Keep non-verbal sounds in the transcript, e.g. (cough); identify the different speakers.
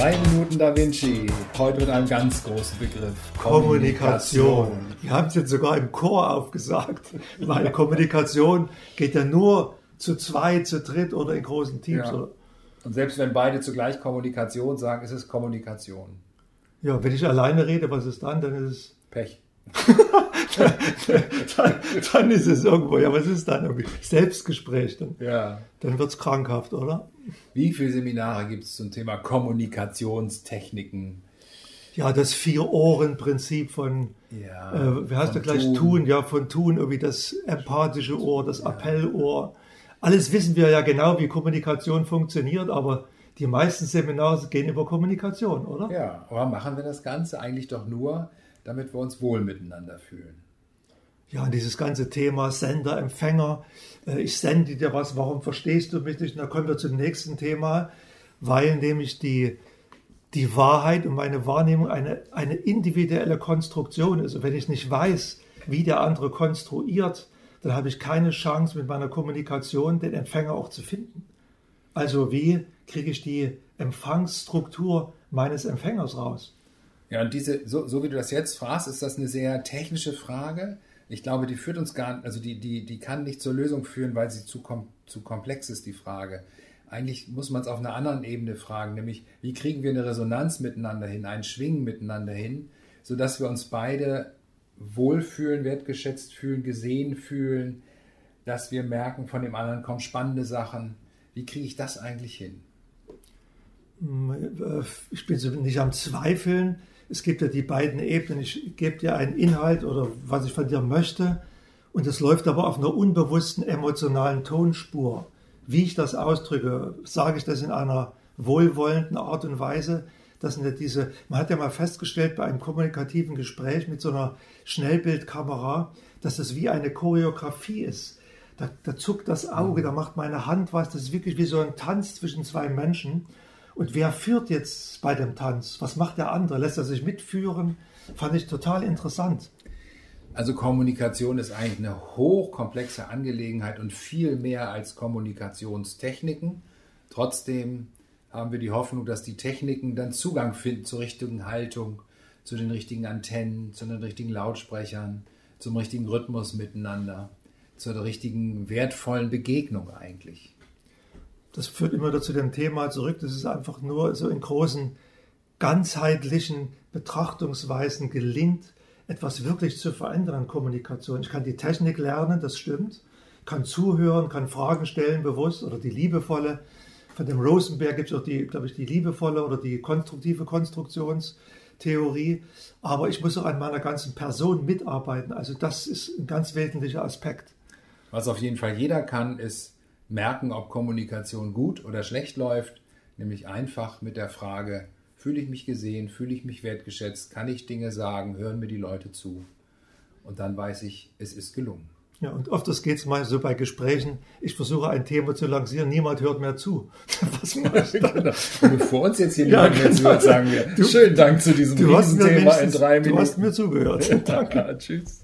Speaker 1: Drei Minuten Da Vinci. Heute mit einem ganz großen Begriff.
Speaker 2: Kommunikation. Kommunikation. Wir haben es jetzt sogar im Chor aufgesagt, weil Kommunikation geht ja nur zu zwei, zu dritt oder in großen Teams. Ja.
Speaker 1: Und selbst wenn beide zugleich Kommunikation sagen, ist es Kommunikation.
Speaker 2: Ja, wenn ich alleine rede, was ist dann? Dann ist es
Speaker 1: Pech. (laughs)
Speaker 2: dann, dann, ist es irgendwo, ja, was ist dann irgendwie? Selbstgespräch. Dann, ja. dann wird es krankhaft, oder?
Speaker 1: Wie viele Seminare gibt es zum Thema Kommunikationstechniken?
Speaker 2: Ja, das Vier-Ohren-Prinzip von, ja, äh, wie heißt du gleich, tun. tun. ja, von Tun, irgendwie das empathische Ohr, das. Appellohr. Alles wissen wir ja genau, wie Kommunikation funktioniert, aber die meisten Seminare gehen über Kommunikation, oder?
Speaker 1: Ja, aber machen wir das Ganze eigentlich doch nur, damit wir uns wohl miteinander fühlen.
Speaker 2: Ja, dieses ganze Thema Sender, Empfänger, äh, ich sende dir was, warum verstehst du mich nicht? Und da kommen wir zum nächsten Thema, weil nämlich die, die Wahrheit und meine Wahrnehmung eine, eine individuelle Konstruktion ist. Und wenn ich nicht weiß, wie der andere konstruiert, dann habe ich keine Chance mit meiner Kommunikation den Empfänger auch zu finden. Also wie kriege ich die Empfangsstruktur meines Empfängers raus?
Speaker 1: Ja, und diese, so, so wie du das jetzt fragst, ist das eine sehr technische Frage. Ich glaube, die führt uns gar also die, die, die kann nicht zur Lösung führen, weil sie zu, kom zu komplex ist, die Frage. Eigentlich muss man es auf einer anderen Ebene fragen, nämlich wie kriegen wir eine Resonanz miteinander hin, ein Schwingen miteinander hin, sodass wir uns beide wohlfühlen, wertgeschätzt fühlen, gesehen fühlen, dass wir merken, von dem anderen kommen spannende Sachen. Wie kriege ich das eigentlich hin?
Speaker 2: Ich bin nicht am Zweifeln es gibt ja die beiden Ebenen. Ich gebe dir einen Inhalt oder was ich von dir möchte und es läuft aber auf einer unbewussten emotionalen Tonspur. Wie ich das ausdrücke, sage ich das in einer wohlwollenden Art und Weise. Das sind ja diese, man hat ja mal festgestellt bei einem kommunikativen Gespräch mit so einer Schnellbildkamera, dass das wie eine Choreografie ist. Da, da zuckt das Auge, da macht meine Hand was, das ist wirklich wie so ein Tanz zwischen zwei Menschen. Und wer führt jetzt bei dem Tanz? Was macht der andere? Lässt er sich mitführen? Fand ich total interessant.
Speaker 1: Also Kommunikation ist eigentlich eine hochkomplexe Angelegenheit und viel mehr als Kommunikationstechniken. Trotzdem haben wir die Hoffnung, dass die Techniken dann Zugang finden zur richtigen Haltung, zu den richtigen Antennen, zu den richtigen Lautsprechern, zum richtigen Rhythmus miteinander, zur richtigen wertvollen Begegnung eigentlich
Speaker 2: das führt immer wieder zu dem Thema zurück, dass es einfach nur so in großen, ganzheitlichen Betrachtungsweisen gelingt, etwas wirklich zu verändern in Kommunikation. Ich kann die Technik lernen, das stimmt, kann zuhören, kann Fragen stellen bewusst oder die liebevolle. Von dem Rosenberg gibt es auch die, glaube ich, die liebevolle oder die konstruktive Konstruktionstheorie. Aber ich muss auch an meiner ganzen Person mitarbeiten. Also das ist ein ganz wesentlicher Aspekt.
Speaker 1: Was auf jeden Fall jeder kann, ist merken, ob Kommunikation gut oder schlecht läuft, nämlich einfach mit der Frage, fühle ich mich gesehen, fühle ich mich wertgeschätzt, kann ich Dinge sagen, hören mir die Leute zu. Und dann weiß ich, es ist gelungen.
Speaker 2: Ja, und oft geht es mal so bei Gesprächen, ich versuche ein Thema zu lancieren, niemand hört mehr zu. (laughs)
Speaker 1: Was mache ich (laughs) genau. Bevor uns jetzt hier niemand ja, genau. mehr zuhört, sagen wir, du, schönen Dank zu diesem Thema in drei Minuten.
Speaker 2: Du hast mir zugehört. (laughs)
Speaker 1: Danke. Tschüss.